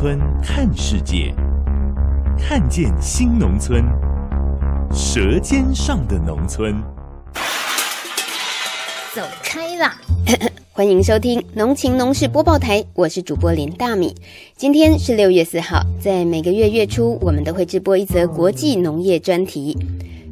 村看世界，看见新农村，舌尖上的农村。走开啦！欢迎收听农情农事播报台，我是主播林大米。今天是六月四号，在每个月月初，我们都会直播一则国际农业专题。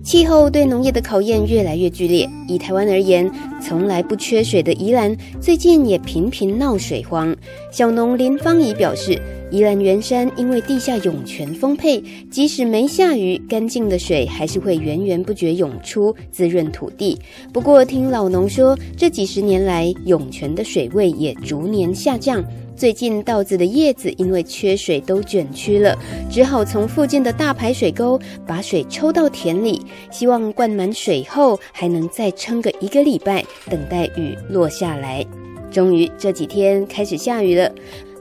气候对农业的考验越来越剧烈。以台湾而言，从来不缺水的宜兰，最近也频频闹水荒。小农林芳仪表示，宜兰圆山因为地下涌泉丰沛，即使没下雨，干净的水还是会源源不绝涌出，滋润土地。不过，听老农说，这几十年来，涌泉的水位也逐年下降。最近稻子的叶子因为缺水都卷曲了，只好从附近的大排水沟把水抽到田里，希望灌满水后还能再撑个一个礼拜，等待雨落下来。终于这几天开始下雨了，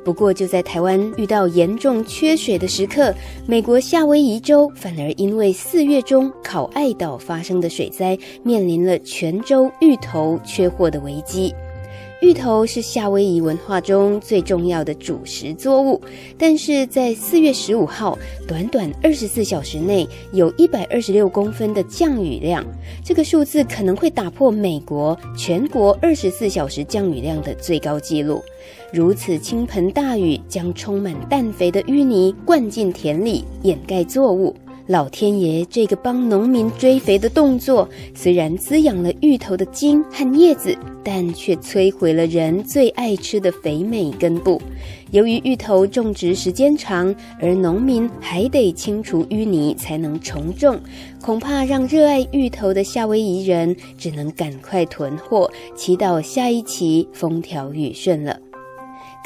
不过就在台湾遇到严重缺水的时刻，美国夏威夷州反而因为四月中考爱岛发生的水灾，面临了全州芋头缺货的危机。芋头是夏威夷文化中最重要的主食作物，但是在四月十五号，短短二十四小时内有一百二十六公分的降雨量，这个数字可能会打破美国全国二十四小时降雨量的最高纪录。如此倾盆大雨将充满氮肥的淤泥灌进田里，掩盖作物。老天爷这个帮农民追肥的动作，虽然滋养了芋头的茎和叶子，但却摧毁了人最爱吃的肥美根部。由于芋头种植时间长，而农民还得清除淤泥才能重种，恐怕让热爱芋头的夏威夷人只能赶快囤货，祈祷下一期风调雨顺了。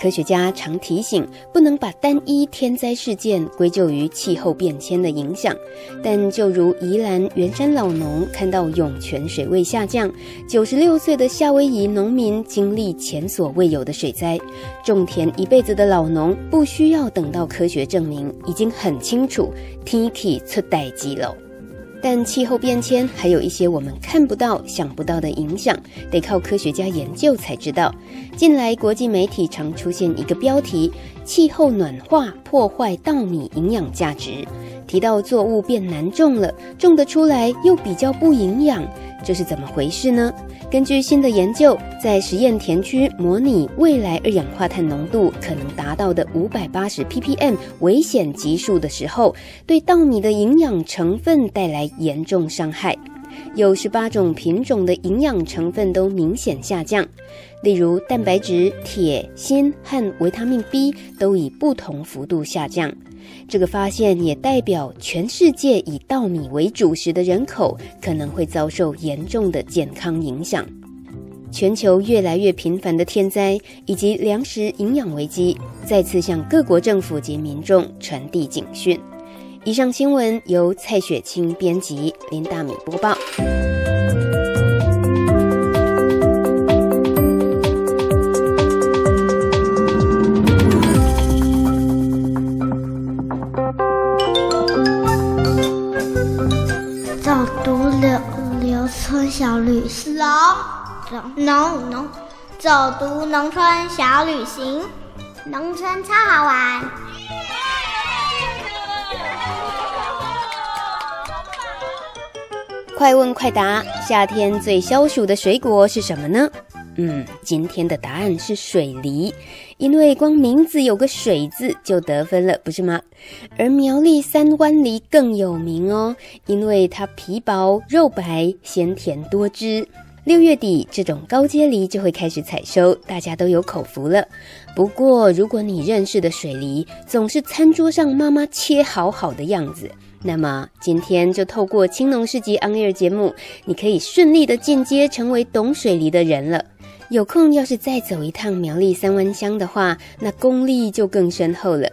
科学家常提醒，不能把单一天灾事件归咎于气候变迁的影响。但就如宜兰圆山老农看到涌泉水位下降，九十六岁的夏威夷农民经历前所未有的水灾，种田一辈子的老农不需要等到科学证明，已经很清楚天气出代志了。但气候变迁还有一些我们看不到、想不到的影响，得靠科学家研究才知道。近来国际媒体常出现一个标题：“气候暖化破坏稻米营养价值”，提到作物变难种了，种得出来又比较不营养，这是怎么回事呢？根据新的研究，在实验田区模拟未来二氧化碳浓度可能达到的五百八十 ppm 危险级数的时候，对稻米的营养成分带来严重伤害。有十八种品种的营养成分都明显下降，例如蛋白质、铁、锌和维他命 B 都以不同幅度下降。这个发现也代表全世界以稻米为主食的人口可能会遭受严重的健康影响。全球越来越频繁的天灾以及粮食营养危机，再次向各国政府及民众传递警讯。以上新闻由蔡雪清编辑，林大米播报。小旅行，农农走读农村小旅行，农村超好玩。快问快答，夏天最消暑的水果是什么呢？嗯，今天的答案是水梨，因为光名字有个“水”字就得分了，不是吗？而苗栗三湾梨更有名哦，因为它皮薄肉白，鲜甜多汁。六月底，这种高阶梨就会开始采收，大家都有口福了。不过，如果你认识的水梨总是餐桌上妈妈切好好的样子，那么今天就透过青龙市集 On Air 节目，你可以顺利的进阶成为懂水梨的人了。有空要是再走一趟苗栗三湾乡的话，那功力就更深厚了。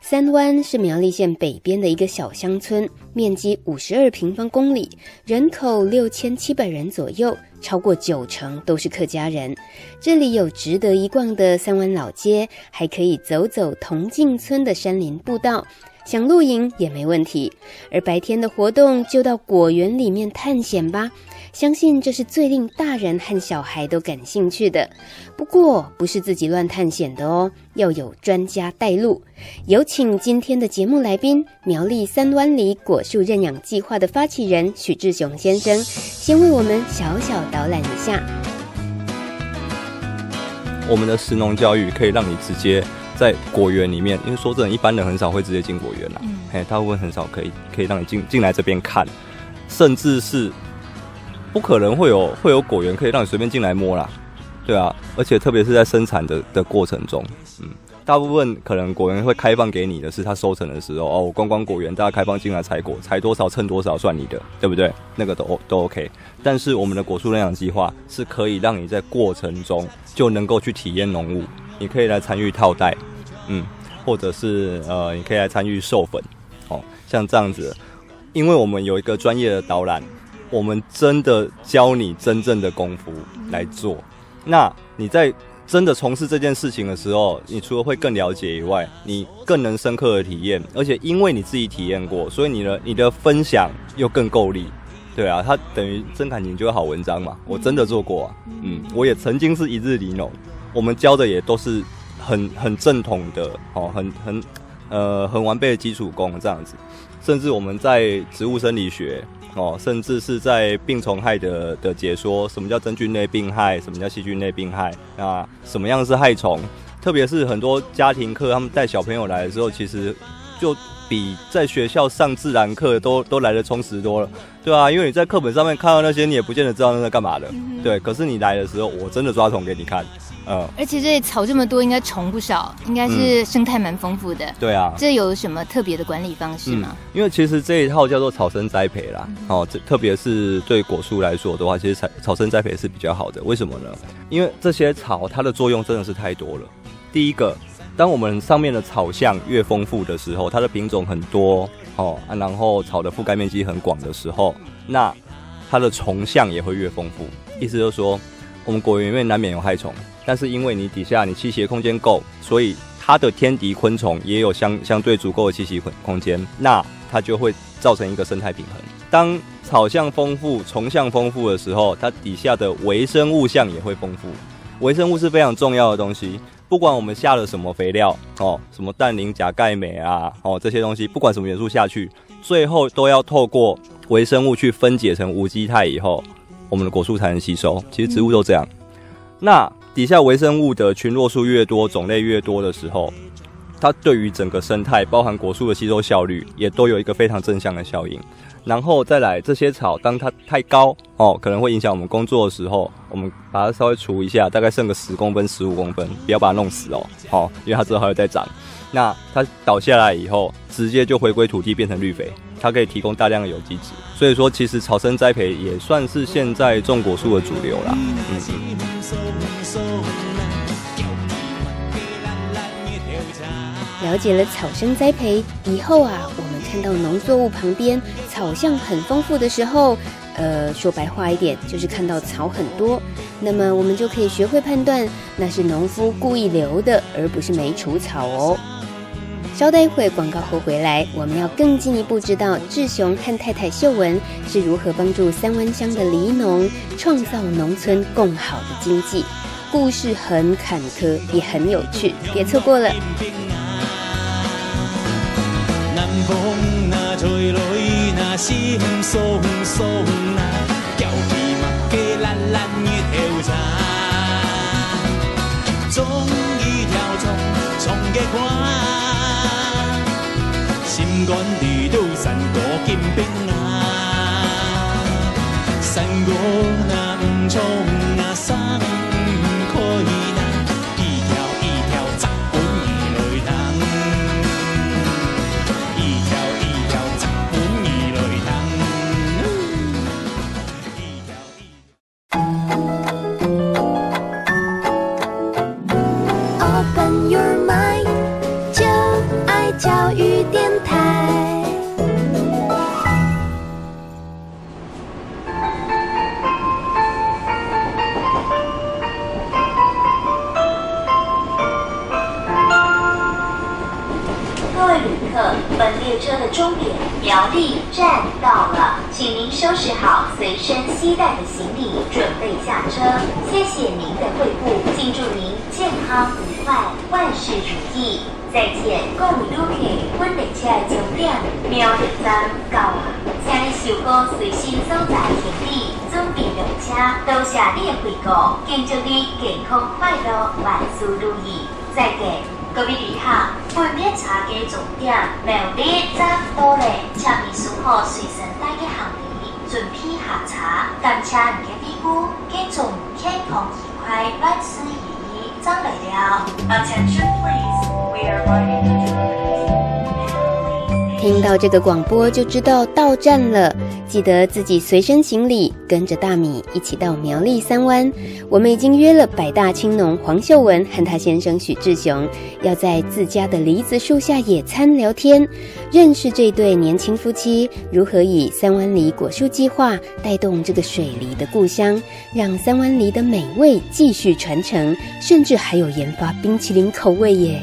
三湾是苗栗县北边的一个小乡村，面积五十二平方公里，人口六千七百人左右，超过九成都是客家人。这里有值得一逛的三湾老街，还可以走走同静村的山林步道，想露营也没问题。而白天的活动就到果园里面探险吧。相信这是最令大人和小孩都感兴趣的。不过，不是自己乱探险的哦，要有专家带路。有请今天的节目来宾——苗栗三湾里果树认养计划的发起人许志雄先生，先为我们小小导览一下。我们的食农教育可以让你直接在果园里面，因为说真的，一般人很少会直接进果园啦。嗯，嘿，大部分很少可以可以让你进进来这边看，甚至是。不可能会有会有果园可以让你随便进来摸啦，对啊，而且特别是在生产的的过程中，嗯，大部分可能果园会开放给你的是它收成的时候哦，观光果园大家开放进来采果，采多少称多少算你的，对不对？那个都都 OK。但是我们的果树认养计划是可以让你在过程中就能够去体验农务，你可以来参与套袋，嗯，或者是呃，你可以来参与授粉，哦，像这样子，因为我们有一个专业的导览。我们真的教你真正的功夫来做，那你在真的从事这件事情的时候，你除了会更了解以外，你更能深刻的体验，而且因为你自己体验过，所以你的你的分享又更够力，对啊，它等于真感情就是好文章嘛。我真的做过啊，嗯，我也曾经是一日里农，我们教的也都是很很正统的哦，很很呃很完备的基础功这样子，甚至我们在植物生理学。哦，甚至是在病虫害的的解说，什么叫真菌类病害，什么叫细菌类病害啊？什么样是害虫？特别是很多家庭课，他们带小朋友来的时候，其实就比在学校上自然课都都来的充实多了，对啊，因为你在课本上面看到那些，你也不见得知道那是干嘛的，嗯，对。可是你来的时候，我真的抓虫给你看。嗯，而且这里草这么多，应该虫不少，应该是生态蛮丰富的。嗯。对啊，这有什么特别的管理方式吗？嗯，因为其实这一套叫做草生栽培啦，哦，这特别是对果树来说的话，其实草草生栽培是比较好的。为什么呢？因为这些草它的作用真的是太多了。第一个，当我们上面的草相越丰富的时候，它的品种很多哦，然后草的覆盖面积很广的时候，那它的虫相也会越丰富。意思就是说，我们果园里面难免有害虫。但是因为你底下你栖息的空间够，所以它的天敌昆虫也有相相对足够的栖息空空间，那它就会造成一个生态平衡。当草相丰富、虫相丰富的时候，它底下的微生物相也会丰富。微生物是非常重要的东西，不管我们下了什么肥料哦，什么氮磷钾钙镁啊哦这些东西，不管什么元素下去，最后都要透过微生物去分解成无机态以后，我们的果树才能吸收。其实植物都这样，那。底下微生物的群落数越多，种类越多的时候，它对于整个生态，包含果树的吸收效率，也都有一个非常正向的效应。然后再来，这些草当它太高哦，可能会影响我们工作的时候，我们把它稍微除一下，大概剩个十公分、十五公分，不要把它弄死哦，好、因为它之后还会再长。那它倒下来以后，直接就回归土地变成绿肥，它可以提供大量的有机质。所以说，其实草生栽培也算是现在种果树的主流啦。嗯。了解了草生栽培以后啊，我们看到农作物旁边草相很丰富的时候，呃，说白话一点就是看到草很多，那么我们就可以学会判断，那是农夫故意留的，而不是没除草哦。稍待一会广告后回来，我们要更进一步知道志雄和太太秀文是如何帮助三湾乡的里农创造农村更好的经济。故事很坎坷，也很有趣，别错过了。风那吹来，那心酸松那叫皮马给懒懒一条长，总意条长长的看，心肝地都三个金兵啊，三个那唔。请你收好随身所在行李，准备上车。多谢你的惠顾，敬祝你健康快乐，万事如意。再见。各位旅客，本列车嘅终点苗栗站多了，请你收好随身带的行李，准备下车。感谢你嘅庇护，敬祝健康愉快，万事如意。站来了，Attention please, we are arriving at terminus. 听到这个广播就知道到站了。记得自己随身行李，跟着大米一起到苗栗三湾。我们已经约了百大青农黄秀文和他先生许志雄，要在自家的梨子树下野餐聊天，认识这对年轻夫妻如何以三湾梨果树计划带动这个水梨的故乡，让三湾梨的美味继续传承，甚至还有研发冰淇淋口味耶。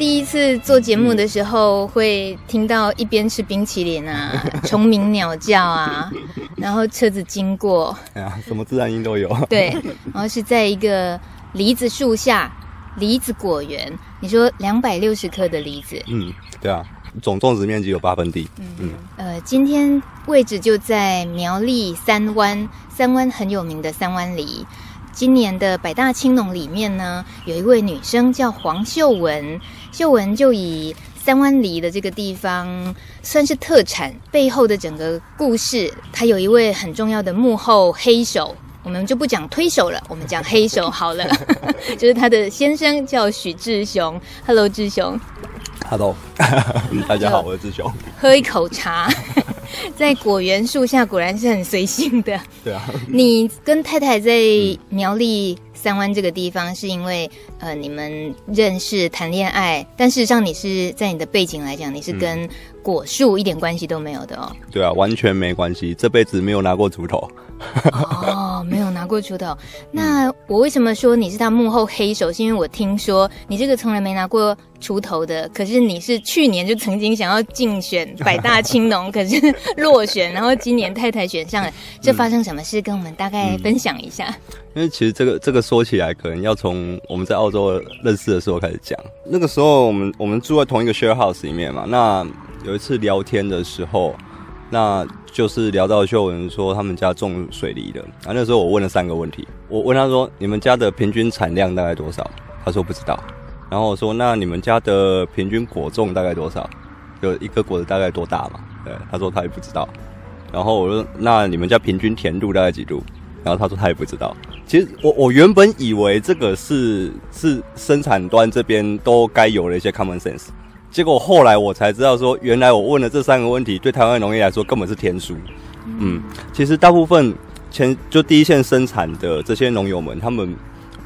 第一次做节目的时候，会听到一边吃冰淇淋啊，虫鸣鸟叫啊，然后车子经过，哎呀，什么自然音都有。对，然后是在一个梨子树下，梨子果园。你说两百六十颗的梨子，嗯，对啊，总种植面积有八分地。嗯嗯，呃，今天位置就在苗栗三湾，三湾很有名的三湾梨。今年的百大青农里面呢，有一位女生叫黄秀文。秀文就以三湾梨的这个地方算是特产背后的整个故事，她有一位很重要的幕后黑手，我们就不讲推手了，我们讲黑手好了，就是她的先生叫许志雄。Hello，志雄。Hello，大家好，我是志雄。喝一口茶，在果园树下果然是很随性的。对啊，你跟太太在苗栗。三湾这个地方是因为呃你们认识谈恋爱，但事实上你是在你的背景来讲，你是跟果树一点关系都没有的哦。对啊，完全没关系，这辈子没有拿过锄头。哦，没有拿过锄头。那我为什么说你是他幕后黑手？是因为我听说你这个从来没拿过锄头的，可是你是去年就曾经想要竞选百大青农，可是落选，然后今年太太选上了，这发生什么事？跟我们大概分享一下。因为其实这个这个说起来，可能要从我们在澳洲认识的时候开始讲。那个时候我们我们住在同一个 share house 里面嘛。那有一次聊天的时候，那就是聊到秀文说他们家种水梨的。然后那时候我问了三个问题，我问他说：“你们家的平均产量大概多少？”他说不知道。然后我说：“那你们家的平均果重大概多少？就一个果子大概多大嘛？”对，他说他也不知道。然后我说：“那你们家平均甜度大概几度？”然后他说他也不知道。其实我我原本以为这个是是生产端这边都该有的一些 common sense，结果后来我才知道说，原来我问的这三个问题对台湾农业来说根本是天书。嗯，其实大部分前就第一线生产的这些农友们，他们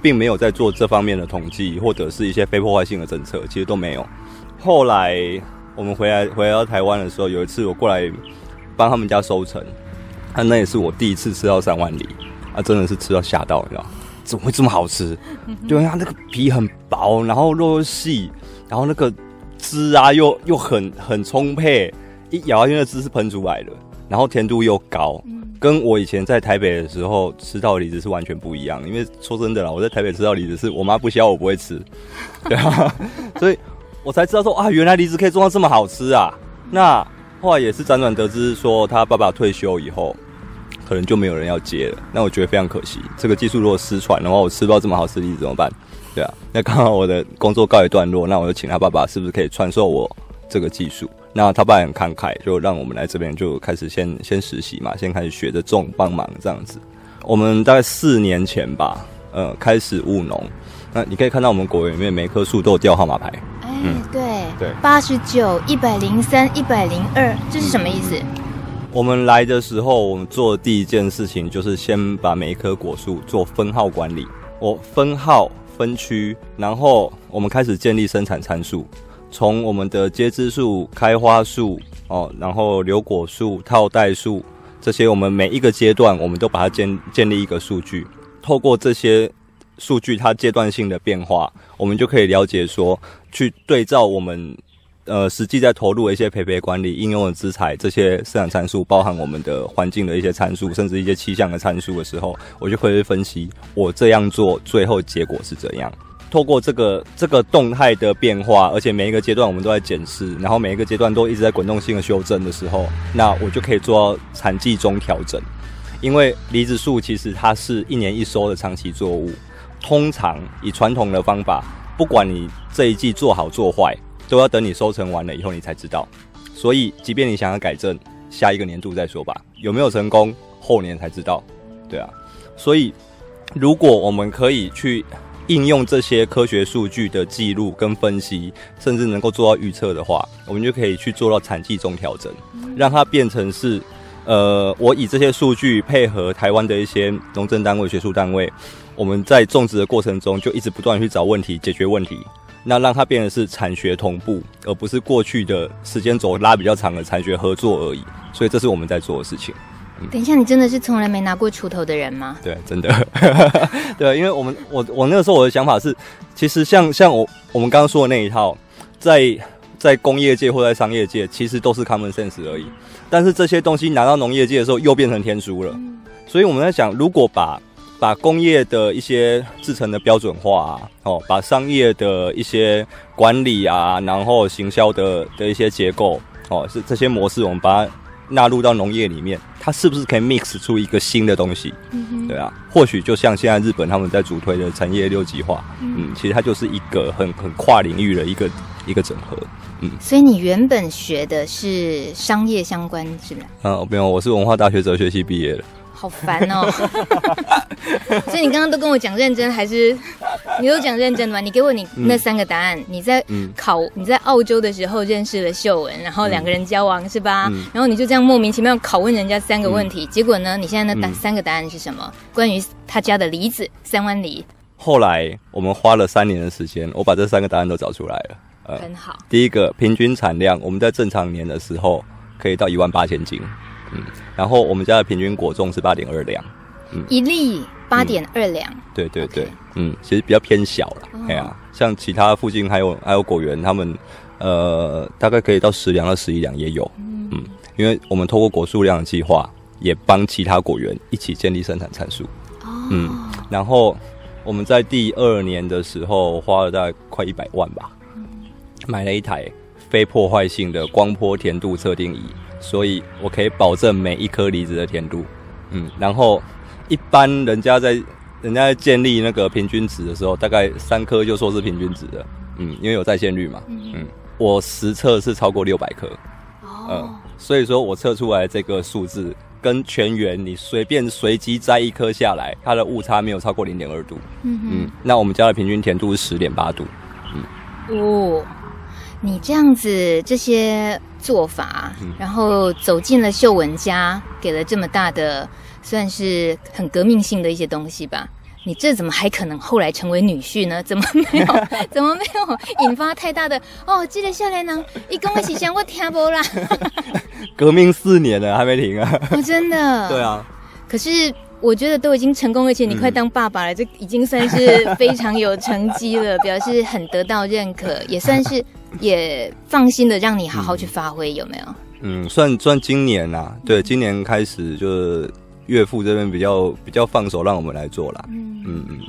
并没有在做这方面的统计或者是一些非破坏性的政策，其实都没有。后来我们回来回到台湾的时候，有一次我过来帮他们家收成，那那也是我第一次吃到三万里。啊，真的是吃到吓到，你知道？怎么会这么好吃？对啊，那个皮很薄，然后肉又细，然后那个汁啊又又很很充沛，一咬下去那汁是喷出来的，然后甜度又高，跟我以前在台北的时候吃到的梨子是完全不一样。因为说真的啦，我在台北吃到梨子是我妈不削我不会吃，对啊，所以我才知道说啊，原来梨子可以做到这么好吃啊。那后来也是辗转得知说，他爸爸退休以后。可能就没有人要接了，那我觉得非常可惜。这个技术如果失传的话，我吃不到这么好吃的怎么办？对啊，那刚好我的工作告一段落，那我就请他爸爸是不是可以传授我这个技术？那他爸也很慷慨，就让我们来这边就开始先先实习嘛，先开始学着种，帮忙这样子。我们大概四年前吧，呃，开始务农。那你可以看到我们果园里面每棵树都有吊号码牌。哎，嗯、对对，八十九、一百零三、一百零二，这是什么意思？我们来的时候，我们做的第一件事情就是先把每一棵果树做分号管理。我分号分区，然后我们开始建立生产参数，从我们的接枝树、开花树哦，然后留果树、套袋树这些，我们每一个阶段，我们都把它建建立一个数据。透过这些数据，它阶段性的变化，我们就可以了解说，去对照我们呃实际在投入一些培培管理、应用的资材这些生产参数，包含我们的环境的一些参数，甚至一些气象的参数的时候，我就会分析我这样做最后结果是怎样。透过这个这个动态的变化，而且每一个阶段我们都在检视，然后每一个阶段都一直在滚动性的修正的时候，那我就可以做到产季中调整。因为梨子树其实它是一年一收的长期作物，通常以传统的方法，不管你这一季做好做坏，都要等你收成完了以后你才知道。所以，即便你想要改正，下一个年度再说吧。有没有成功，后年才知道。对啊，所以如果我们可以去。应用这些科学数据的记录跟分析，甚至能够做到预测的话，我们就可以去做到产季中调整，让它变成是，呃，我以这些数据配合台湾的一些农政单位、学术单位，我们在种植的过程中就一直不断去找问题、解决问题，那让它变成是产学同步，而不是过去的时间轴拉比较长的产学合作而已。所以这是我们在做的事情。等一下，你真的是从来没拿过锄头的人吗？对，真的，对，因为我们我我那个时候我的想法是，其实像像我我们刚刚说的那一套，在在工业界或在商业界，其实都是 common sense 而已。但是这些东西拿到农业界的时候，又变成天书了。嗯、所以我们在想，如果把把工业的一些制成的标准化啊，哦，把商业的一些管理啊，然后行销的的一些结构，哦，是这些模式，我们把它。纳入到农业里面，它是不是可以 mix 出一个新的东西？嗯哼，对啊，或许就像现在日本他们在主推的产业六级化，嗯，嗯，其实它就是一个很很跨领域的一个一个整合，嗯。所以你原本学的是商业相关，是吗？嗯，没有，我是文化大学哲学系毕业的。好烦哦！所以你刚刚都跟我讲认真，还是你都讲认真的吗？你给我你那三个答案。嗯、你在考你在澳洲的时候认识了秀文，然后两个人交往、嗯、是吧？嗯、然后你就这样莫名其妙拷问人家三个问题，嗯、结果呢？你现在那答三个答案是什么？关于他家的梨子三湾梨。后来我们花了三年的时间，我把这三个答案都找出来了。呃、很好。第一个平均产量，我们在正常年的时候可以到一万八千斤。嗯。然后我们家的平均果重是八点二两，嗯，一粒八点二两，对对对.嗯，其实比较偏小了，哎呀、oh. 啊，像其他附近还有还有果园，他们呃大概可以到十两到十一两也有，嗯，嗯，因为我们透过果树量的计划，也帮其他果园一起建立生产参数，哦，oh. 嗯，然后我们在第二年的时候花了大概快一百万吧，嗯、买了一台非破坏性的光波甜度测定仪。所以我可以保证每一颗梨子的甜度，嗯，然后一般人家在人家在建立那个平均值的时候，大概三颗就说是平均值的，嗯，因为有在线率嘛，嗯，我实测是超过六百颗，哦、嗯，所以说我测出来这个数字跟全员你随便随机摘一颗下来，它的误差没有超过零点二度，嗯嗯，那我们家的平均甜度是十点八度，嗯，哦。你这样子这些做法，然后走进了秀文家，给了这么大的，算是很革命性的一些东西吧？你这怎么还可能后来成为女婿呢？怎么没有？怎么没有引发太大的？哦，记得下来呢，一公一起想我听不啦？革命四年了，还没停啊！我、哦、真的。对啊。可是。我觉得都已经成功，而且你快当爸爸了，嗯、这已经算是非常有成绩了，表示很得到认可，也算是也放心的让你好好去发挥，有没有？嗯，算算今年呐、啊，对，今年开始就是岳父这边比较比较放手，让我们来做啦。嗯嗯嗯。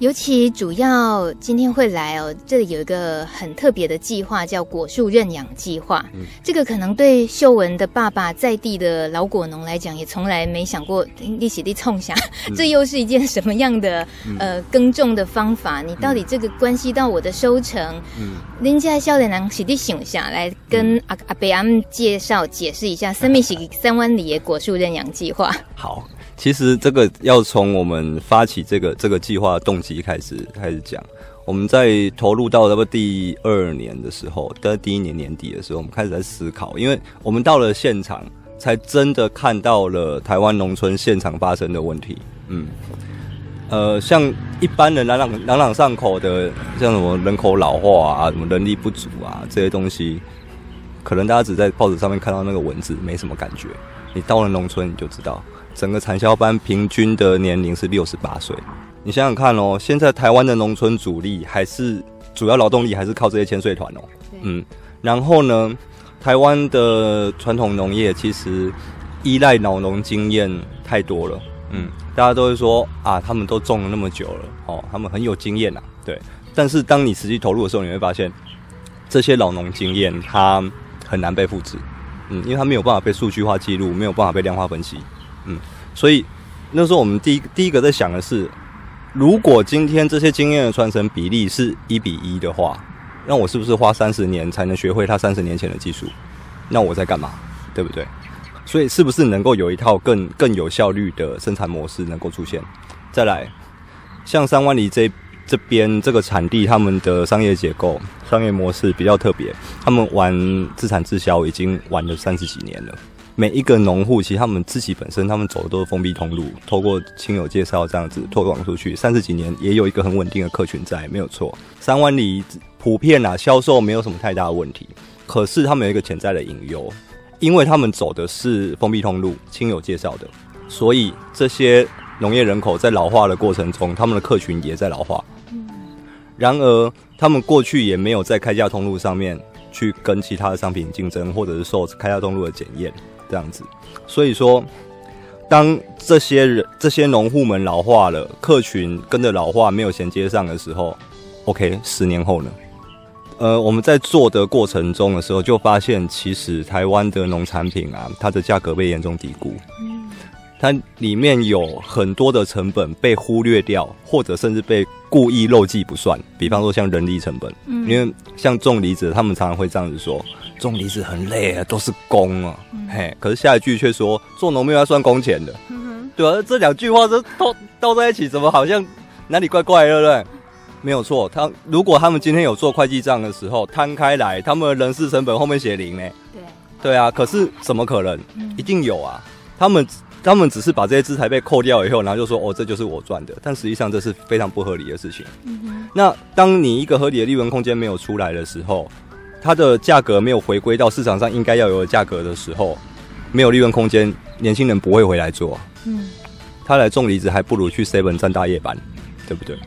尤其主要今天会来哦，这里有一个很特别的计划，叫果树认养计划。嗯、这个可能对秀文的爸爸在地的老果农来讲，也从来没想过一起地冲下，嗯、这又是一件什么样的、嗯、呃耕种的方法？你到底这个关系到我的收成？嗯，您家少年人起地想下来跟阿阿贝阿姆介绍解释一下，生命是三湾 里的果树认养计划。好。其实这个要从我们发起这个这个计划动机开始开始讲。我们在投入到差不多第二年的时候，在第一年年底的时候，我们开始在思考，因为我们到了现场，才真的看到了台湾农村现场发生的问题。嗯，呃，像一般人朗朗朗朗上口的，像什么人口老化啊，什么人力不足啊这些东西，可能大家只在报纸上面看到那个文字，没什么感觉。你到了农村，你就知道。整个产销班平均的年龄是六十八岁，你想想看哦，现在台湾的农村主力还是主要劳动力还是靠这些千岁团哦，对嗯，然后呢，台湾的传统农业其实依赖老农经验太多了。嗯，大家都会说啊，他们都种了那么久了，哦，他们很有经验呐。对，但是当你实际投入的时候，你会发现这些老农经验它很难被复制。嗯，因为它没有办法被数据化记录，没有办法被量化分析。嗯，所以那时候我们第一第一个在想的是，如果今天这些经验的传承比例是一比一的话，那我是不是花三十年才能学会他三十年前的技术？那我在干嘛？对不对？所以是不是能够有一套更更有效率的生产模式能够出现？再来，像三湾里这这边这个产地，他们的商业结构、商业模式比较特别，他们玩自产自销已经玩了三十几年了。每一个农户，其实他们自己本身，他们走的都是封闭通路，透过亲友介绍这样子推广出去，三十几年也有一个很稳定的客群在，没有错。三万里普遍啊，销售没有什么太大的问题，可是他们有一个潜在的隐忧，因为他们走的是封闭通路，亲友介绍的，所以这些农业人口在老化的过程中，他们的客群也在老化。然而，他们过去也没有在开价通路上面去跟其他的商品竞争，或者是受开价通路的检验。这样子，所以说，当这些人、这些农户们老化了，客群跟着老化没有衔接上的时候，OK，十年后呢？呃，我们在做的过程中的时候，就发现其实台湾的农产品啊，它的价格被严重低估。它里面有很多的成本被忽略掉，或者甚至被故意漏记不算。比方说像人力成本，嗯，因为像种梨子，他们常常会这样子说：种梨子很累啊，都是工啊，嗯、嘿。可是下一句却说做农民要算工钱的，嗯、哼对啊，这两句话都倒倒在一起，怎么好像哪里怪怪的，对不对？没有错，他如果他们今天有做会计账的时候摊开来，他们的人事成本后面写零呢？对，对啊。可是怎么可能？嗯、一定有啊，他们。他们只是把这些资材被扣掉以后，然后就说：“哦，这就是我赚的。”但实际上这是非常不合理的事情。嗯哼。那当你一个合理的利润空间没有出来的时候，它的价格没有回归到市场上应该要有的价格的时候，没有利润空间，年轻人不会回来做。嗯。他来种梨子还不如去 Seven 站大夜班，对不对？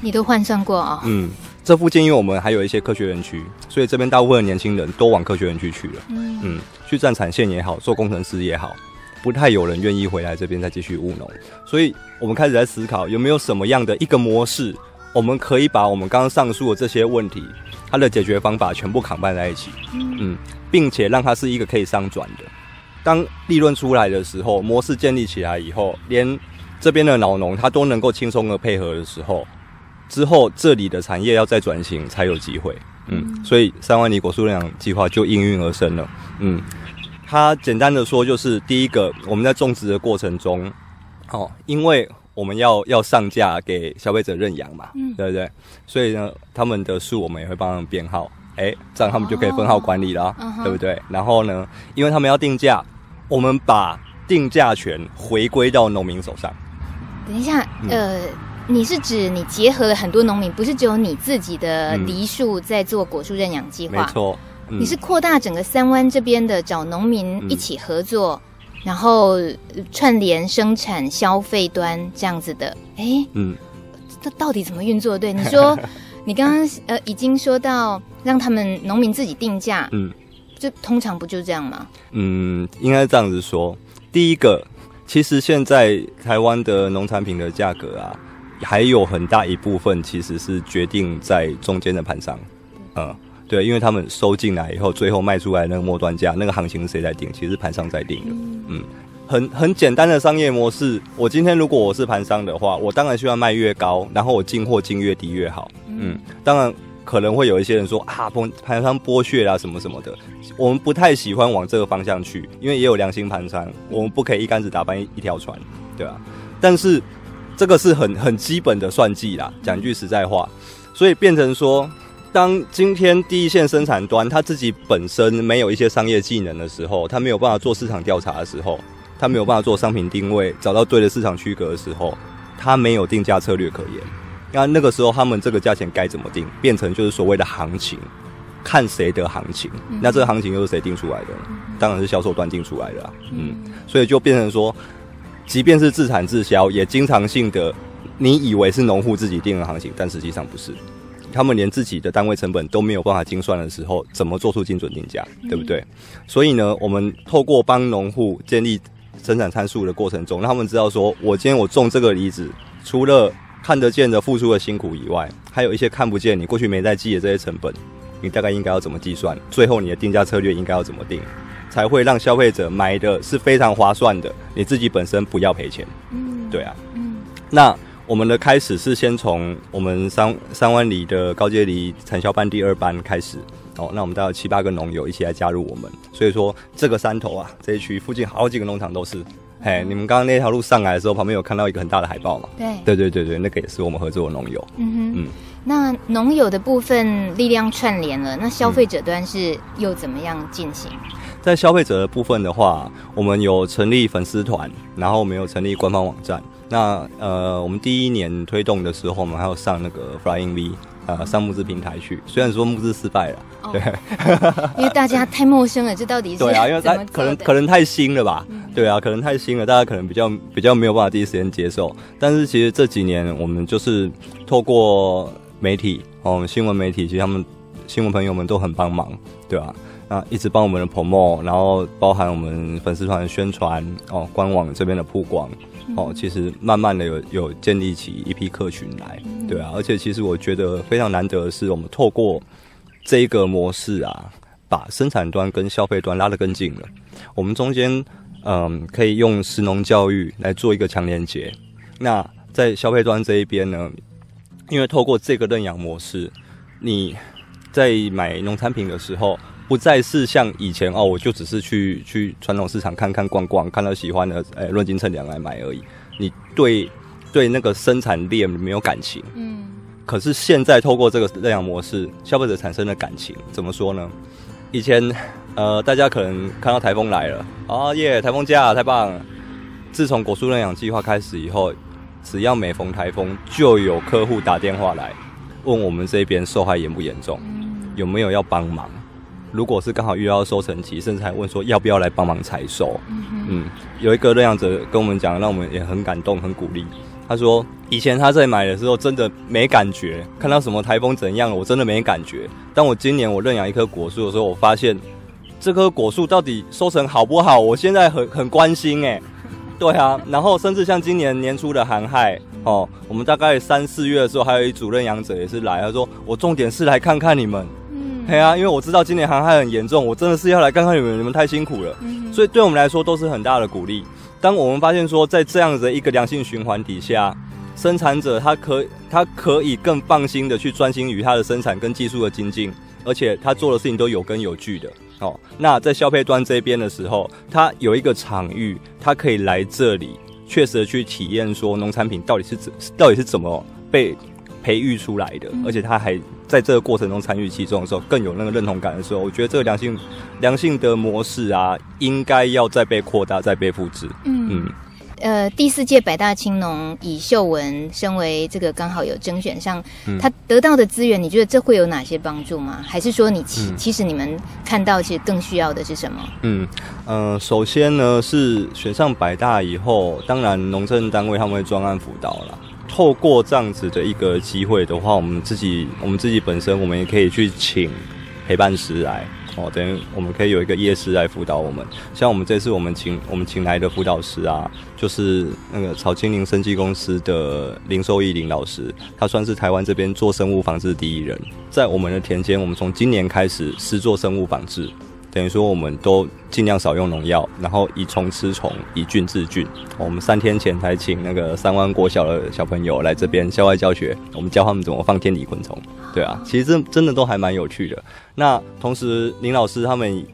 你都换算过啊、哦？嗯。这附近因为我们还有一些科学园区，所以这边大部分的年轻人都往科学园区去了。嗯嗯。去站产线也好，做工程师也好。不太有人愿意回来这边再继续务农，所以我们开始在思考有没有什么样的一个模式，我们可以把我们刚刚上述的这些问题，它的解决方法全部 combine 在一起，嗯，并且让它是一个可以商转的。当利润出来的时候，模式建立起来以后，连这边的老农他都能够轻松的配合的时候，之后这里的产业要再转型才有机会，嗯，所以三万里果树认养计划就应运而生了，嗯。它简单的说，就是第一个，我们在种植的过程中，哦，因为我们要要上架给消费者认养嘛，嗯，对不对？所以呢，他们的树我们也会帮他们编号，哎，这样他们就可以分号管理了，哦、对不对？然后呢，因为他们要定价，我们把定价权回归到农民手上。等一下，呃，你是指你结合了很多农民，不是只有你自己的梨树在做果树认养计划？没错。你是扩大整个三湾这边的找农民一起合作，嗯、然后串联生产消费端这样子的，哎、欸，嗯，这到底怎么运作？对，你说 你刚刚呃已经说到让他们农民自己定价，嗯，这通常不就这样吗？嗯，应该这样子说。第一个，其实现在台湾的农产品的价格啊，还有很大一部分其实是决定在中间的盘商，嗯。对，因为他们收进来以后，最后卖出来那个末端价，那个行情是谁在定？其实是盘商在定的。嗯，很很简单的商业模式。我今天如果我是盘商的话，我当然希望卖越高，然后我进货进越低越好。嗯，当然可能会有一些人说啊，盘盘商剥削啊什么什么的。我们不太喜欢往这个方向去，因为也有良心盘商，我们不可以一竿子打翻一一条船，对吧？但是这个是很很基本的算计啦，讲句实在话，所以变成说。当今天第一线生产端他自己本身没有一些商业技能的时候，他没有办法做市场调查的时候，他没有办法做商品定位，找到对的市场区隔的时候，他没有定价策略可言。那那个时候，他们这个价钱该怎么定，变成就是所谓的行情，看谁的行情。那这个行情又是谁定出来的？当然是销售端定出来的。嗯，所以就变成说，即便是自产自销，也经常性的，你以为是农户自己定的行情，但实际上不是。他们连自己的单位成本都没有办法精算的时候，怎么做出精准定价，对不对？所以呢，我们透过帮农户建立生产参数的过程中，让他们知道说，我今天我种这个梨子，除了看得见的付出的辛苦以外，还有一些看不见你过去没在记的这些成本，你大概应该要怎么计算？最后你的定价策略应该要怎么定，才会让消费者买的是非常划算的？你自己本身不要赔钱。嗯，对啊。嗯，那。我们的开始是先从我们三三湾里的高阶梨产销班第二班开始哦，那我们大概有七八个农友一起来加入我们，所以说这个山头啊，这一区附近好几个农场都是。嘿，你们刚刚那条路上来的时候，旁边有看到一个很大的海报嘛？对，对对对对，那个也是我们合作的农友。嗯哼，嗯，那农友的部分力量串联了，那消费者端是又怎么样进行？嗯，在消费者的部分的话，我们有成立粉丝团，然后我们有成立官方网站。那呃，我们第一年推动的时候，我们还有上那个 Flying V 呃，上募资平台去。虽然说募资失败了，哦、对，因为大家太陌生了，这到底是 对啊，因为它可能可能太新了吧？嗯、对啊，可能太新了，大家可能比较比较没有办法第一时间接受。但是其实这几年，我们就是透过媒体哦，新闻媒体，其实他们新闻朋友们都很帮忙，对吧、啊？那一直帮我们的 promote，然后包含我们粉丝团的宣传哦，官网这边的曝光。哦，其实慢慢的有有建立起一批客群来，对啊，而且其实我觉得非常难得的是，我们透过这一个模式啊，把生产端跟消费端拉得更近了。我们中间嗯，可以用食农教育来做一个强连接。那在消费端这一边呢，因为透过这个认养模式，你在买农产品的时候。不再是像以前哦，我就只是去去传统市场看看逛逛，看到喜欢的，哎，论斤称两来买而已。你对对那个生产链没有感情，嗯。可是现在透过这个认养模式，消费者产生了感情，怎么说呢？以前呃，大家可能看到台风来了，哦耶，台风假太棒了。自从果树认养计划开始以后，只要每逢台风，就有客户打电话来问我们这边受害严不严重，有没有要帮忙。如果是刚好遇到收成期，甚至还问说要不要来帮忙采收。嗯，嗯，有一个认养者跟我们讲，让我们也很感动、很鼓励。他说，以前他在买的时候真的没感觉，看到什么台风怎样，我真的没感觉。但我今年我认养一棵果树的时候，我发现这棵果树到底收成好不好，我现在很很关心哎。对啊，然后甚至像今年年初的寒害哦，我们大概三四月的时候，还有一组认养者也是来，他说我重点是来看看你们。对啊，因为我知道今年航害很严重，我真的是要来看看你们，你们太辛苦了。嗯，所以对我们来说都是很大的鼓励。当我们发现说，在这样子的一个良性循环底下，生产者他可他可以更放心的去专心于他的生产跟技术的精进，而且他做的事情都有根有据的。哦，那在消费端这边的时候，他有一个场域，他可以来这里，确实的去体验说农产品到底是怎到底是怎么被培育出来的，而且他还。在这个过程中参与其中的时候，更有那个认同感的时候，我觉得这个良性、良性的模式啊，应该要再被扩大、再被复制。嗯嗯。呃，第四届百大青农以秀文身为这个刚好有甄选上，嗯、他得到的资源，你觉得这会有哪些帮助吗？还是说你其、嗯、其实你们看到其实更需要的是什么？嗯呃，首先呢是选上百大以后，当然农政单位他们会专案辅导了。透过这样子的一个机会的话，我们自己我们自己本身，我们也可以去请陪伴师来哦，等于我们可以有一个业师来辅导我们。像我们这次我们请我们请来的辅导师啊，就是那个草青林生技公司的林寿益林老师，他算是台湾这边做生物防治第一人。在我们的田间，我们从今年开始试做生物防治。等于说，我们都尽量少用农药，然后以虫吃虫，以菌治菌。我们三天前才请那个三湾国小的小朋友来这边校外教学，我们教他们怎么放天敌昆虫。对啊，其实真真的都还蛮有趣的。那同时，林老师他们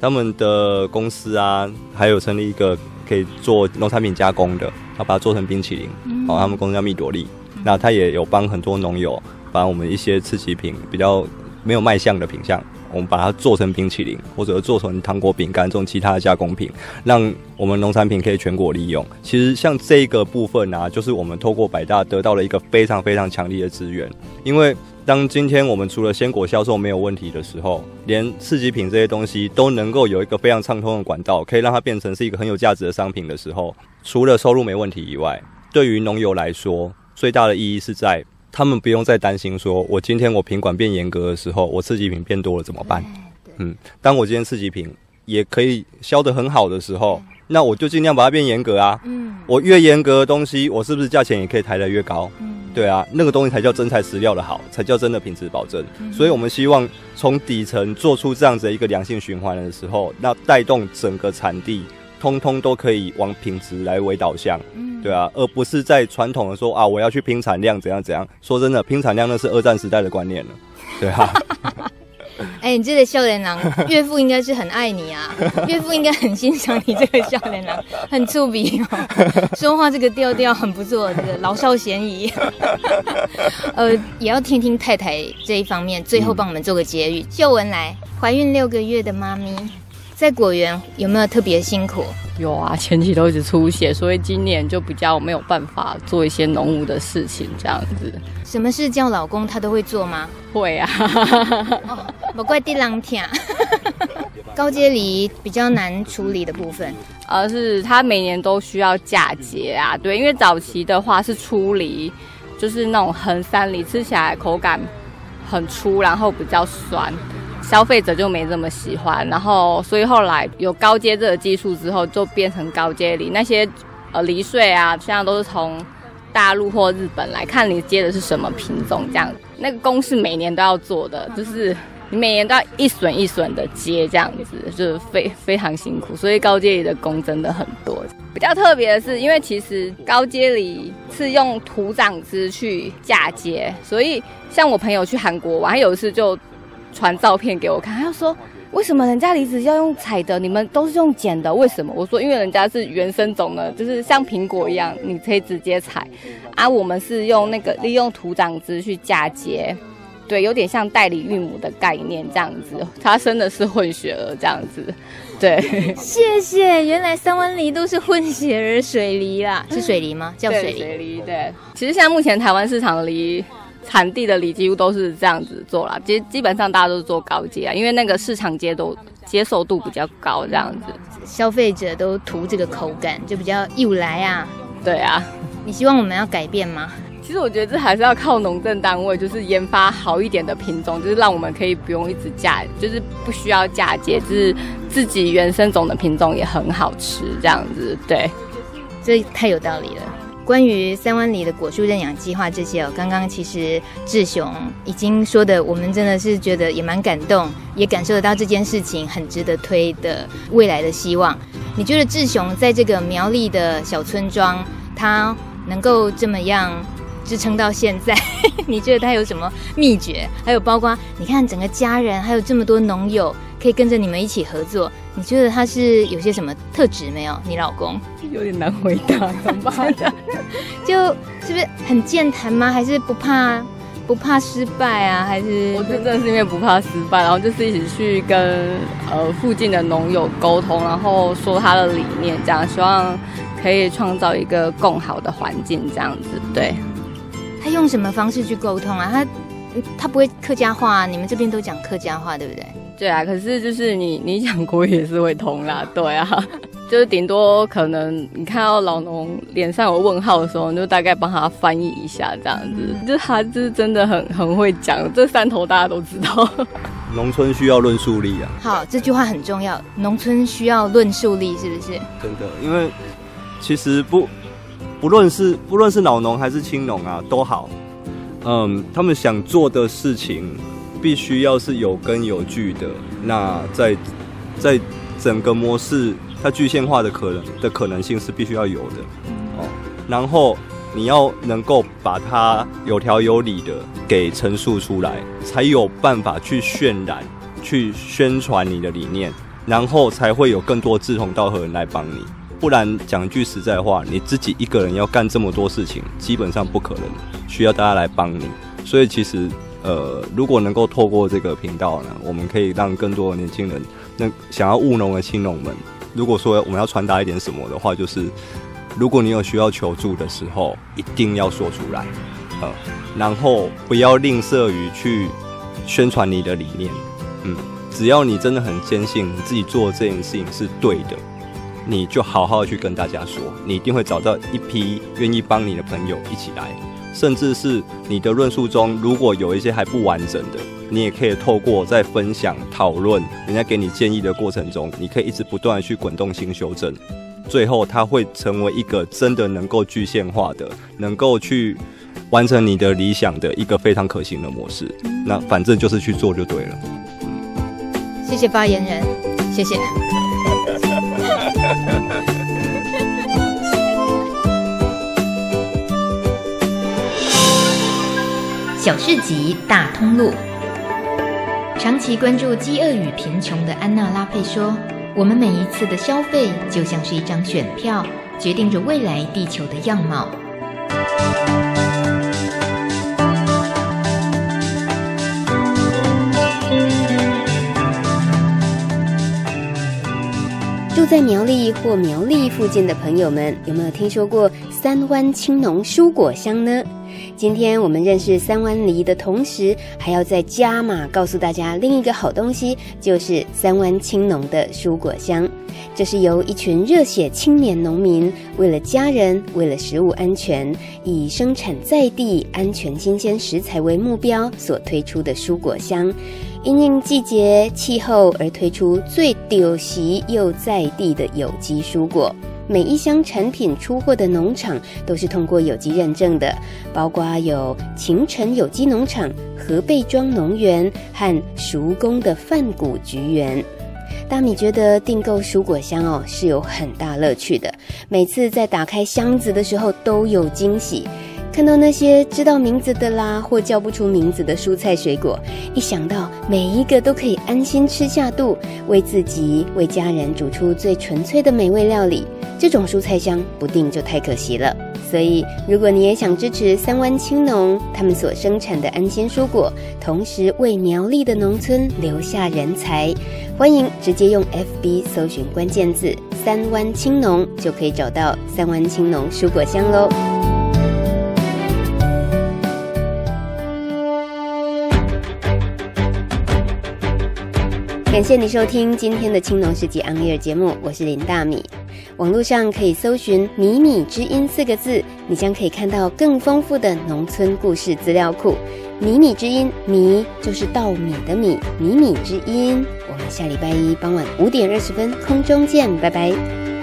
他们的公司啊，还有成立一个可以做农产品加工的，他把它做成冰淇淋。哦，他们公司叫蜜朵莉。那他也有帮很多农友把我们一些次激品比较没有卖相的品项。我们把它做成冰淇淋，或者做成糖果、饼干这种其他的加工品，让我们农产品可以全国利用。其实像这个部分啊，就是我们透过百大得到了一个非常非常强力的资源。因为当今天我们除了鲜果销售没有问题的时候，连次级品这些东西都能够有一个非常畅通的管道，可以让它变成是一个很有价值的商品的时候，除了收入没问题以外，对于农友来说，最大的意义是在他们不用再担心说，我今天我品管变严格的时候，我刺激品变多了怎么办？嗯，当我今天刺激品也可以销得很好的时候，那我就尽量把它变严格啊。嗯，我越严格的东西，我是不是价钱也可以抬得越高？嗯，对啊，那个东西才叫真材实料的好，才叫真的品质保证。嗯，所以我们希望从底层做出这样子的一个良性循环的时候，那带动整个产地，通通都可以往品质来为导向。嗯，对啊，而不是在传统的说啊，我要去拼产量怎样怎样。说真的，拼产量那是二战时代的观念了。对啊。哎、欸，你这个笑脸郎，岳父应该是很爱你啊，岳父应该很欣赏你这个笑脸郎，很粗鄙哦，说话这个调调很不错，这个老少咸宜。呃，也要听听太太这一方面，最后帮我们做个结语。嗯、秀文来，怀孕六个月的妈咪，在果园有没有特别辛苦？有啊，前期都一直出血，所以今年就比较没有办法做一些农务的事情，这样子。什么事叫老公他都会做吗？会啊，不怪地狼天。高阶梨比较难处理的部分，而是它每年都需要嫁接啊。对，因为早期的话是粗梨，就是那种横山梨，吃起来口感很粗，然后比较酸。消费者就没这么喜欢，然后所以后来有高阶这个技术之后，就变成高阶梨。那些呃梨穗啊，现在都是从大陆或日本来看你接的是什么品种这样。那个工是每年都要做的，就是你每年都要一笋一笋的接这样子，就是非非常辛苦。所以高阶梨的工真的很多。比较特别的是，因为其实高阶梨是用土长枝去嫁接，所以像我朋友去韩国玩，有一次就。传照片给我看，他说：“为什么人家梨子要用采的，你们都是用剪的？为什么？”我说：“因为人家是原生种的，就是像苹果一样，你可以直接采。啊，我们是用那个利用土长枝去嫁接，对，有点像代理孕母的概念这样子。他生的是混血儿这样子，对。谢谢，原来三湾梨都是混血儿水梨啦，是水梨吗？叫水梨。水梨，对。其实现在目前台湾市场的梨。”产地的梨几乎都是这样子做啦，基基本上大家都是做高阶啊，因为那个市场接都接受度比较高，这样子，消费者都图这个口感，就比较又来啊。对啊，你希望我们要改变吗？其实我觉得这还是要靠农政单位，就是研发好一点的品种，就是让我们可以不用一直嫁，就是不需要嫁接，就是自己原生种的品种也很好吃，这样子。对，这太有道理了。关于三湾里的果树认养计划这些哦，刚刚其实志雄已经说的，我们真的是觉得也蛮感动，也感受得到这件事情很值得推的未来的希望。你觉得志雄在这个苗栗的小村庄，他能够这么样支撑到现在？你觉得他有什么秘诀？还有包括你看整个家人，还有这么多农友。可以跟着你们一起合作，你觉得他是有些什么特质没有？你老公有点难回答，怎么办？就是不是很健谈吗？还是不怕不怕失败啊？还是我真正是因为不怕失败，然后就是一起去跟呃附近的农友沟通，然后说他的理念，这样希望可以创造一个更好的环境，这样子。对，他用什么方式去沟通啊？他他不会客家话，你们这边都讲客家话，对不对？对啊，可是就是你你讲国语也是会通啦，对啊，就是顶多可能你看到老农脸上有问号的时候，你就大概帮他翻译一下这样子，就他就是真的很很会讲，这三头大家都知道。农村需要论述力啊，好，这句话很重要，农村需要论述力，是不是？真的，因为其实不不论是不论是老农还是青农啊，都好，嗯，他们想做的事情。必须要是有根有据的，那在在整个模式它具现化的可能的可能性是必须要有的哦。然后你要能够把它有条有理的给陈述出来，才有办法去渲染、去宣传你的理念，然后才会有更多志同道合的人来帮你。不然讲句实在话，你自己一个人要干这么多事情，基本上不可能，需要大家来帮你。所以其实。呃，如果能够透过这个频道呢，我们可以让更多的年轻人，那想要务农的青农们，如果说我们要传达一点什么的话，就是如果你有需要求助的时候，一定要说出来，呃，然后不要吝啬于去宣传你的理念，嗯，只要你真的很坚信你自己做这件事情是对的，你就好好去跟大家说，你一定会找到一批愿意帮你的朋友一起来。甚至是你的论述中如果有一些还不完整的，你也可以透过在分享、讨论，人家给你建议的过程中，你可以一直不断的去滚动性修正，最后它会成为一个真的能够具现化的，能够去完成你的理想的一个非常可行的模式。那反正就是去做就对了。谢谢发言人，谢谢。小市集大通路，长期关注饥饿与贫穷的安娜拉佩说：“我们每一次的消费就像是一张选票，决定着未来地球的样貌。”住在苗栗或苗栗附近的朋友们，有没有听说过三湾青农蔬果香呢？今天我们认识三湾梨的同时，还要再加码告诉大家另一个好东西，就是三湾青农的蔬果香。这是由一群热血青年农民为了家人、为了食物安全，以生产在地、安全、新鲜食材为目标所推出的蔬果香。因应季节气候而推出最丢席又在地的有机蔬果。每一箱产品出货的农场都是通过有机认证的，包括有晴城有机农场、河背庄农园和熟工的梵谷菊园。大米觉得订购蔬果箱哦是有很大乐趣的，每次在打开箱子的时候都有惊喜。看到那些知道名字的啦，或叫不出名字的蔬菜水果，一想到每一个都可以安心吃下肚，为自己、为家人煮出最纯粹的美味料理，这种蔬菜箱不订就太可惜了。所以，如果你也想支持三湾青农他们所生产的安心蔬果，同时为苗栗的农村留下人才，欢迎直接用 FB 搜寻关键字“三湾青农”，就可以找到三湾青农蔬果箱喽。感谢你收听今天的青农世纪 On Air 节目，我是林大米。网络上可以搜寻“米米之音”四个字，你将可以看到更丰富的农村故事资料库。米米之音，米就是稻米的米，米米之音。我们下礼拜一傍晚五点二十分空中见，拜拜。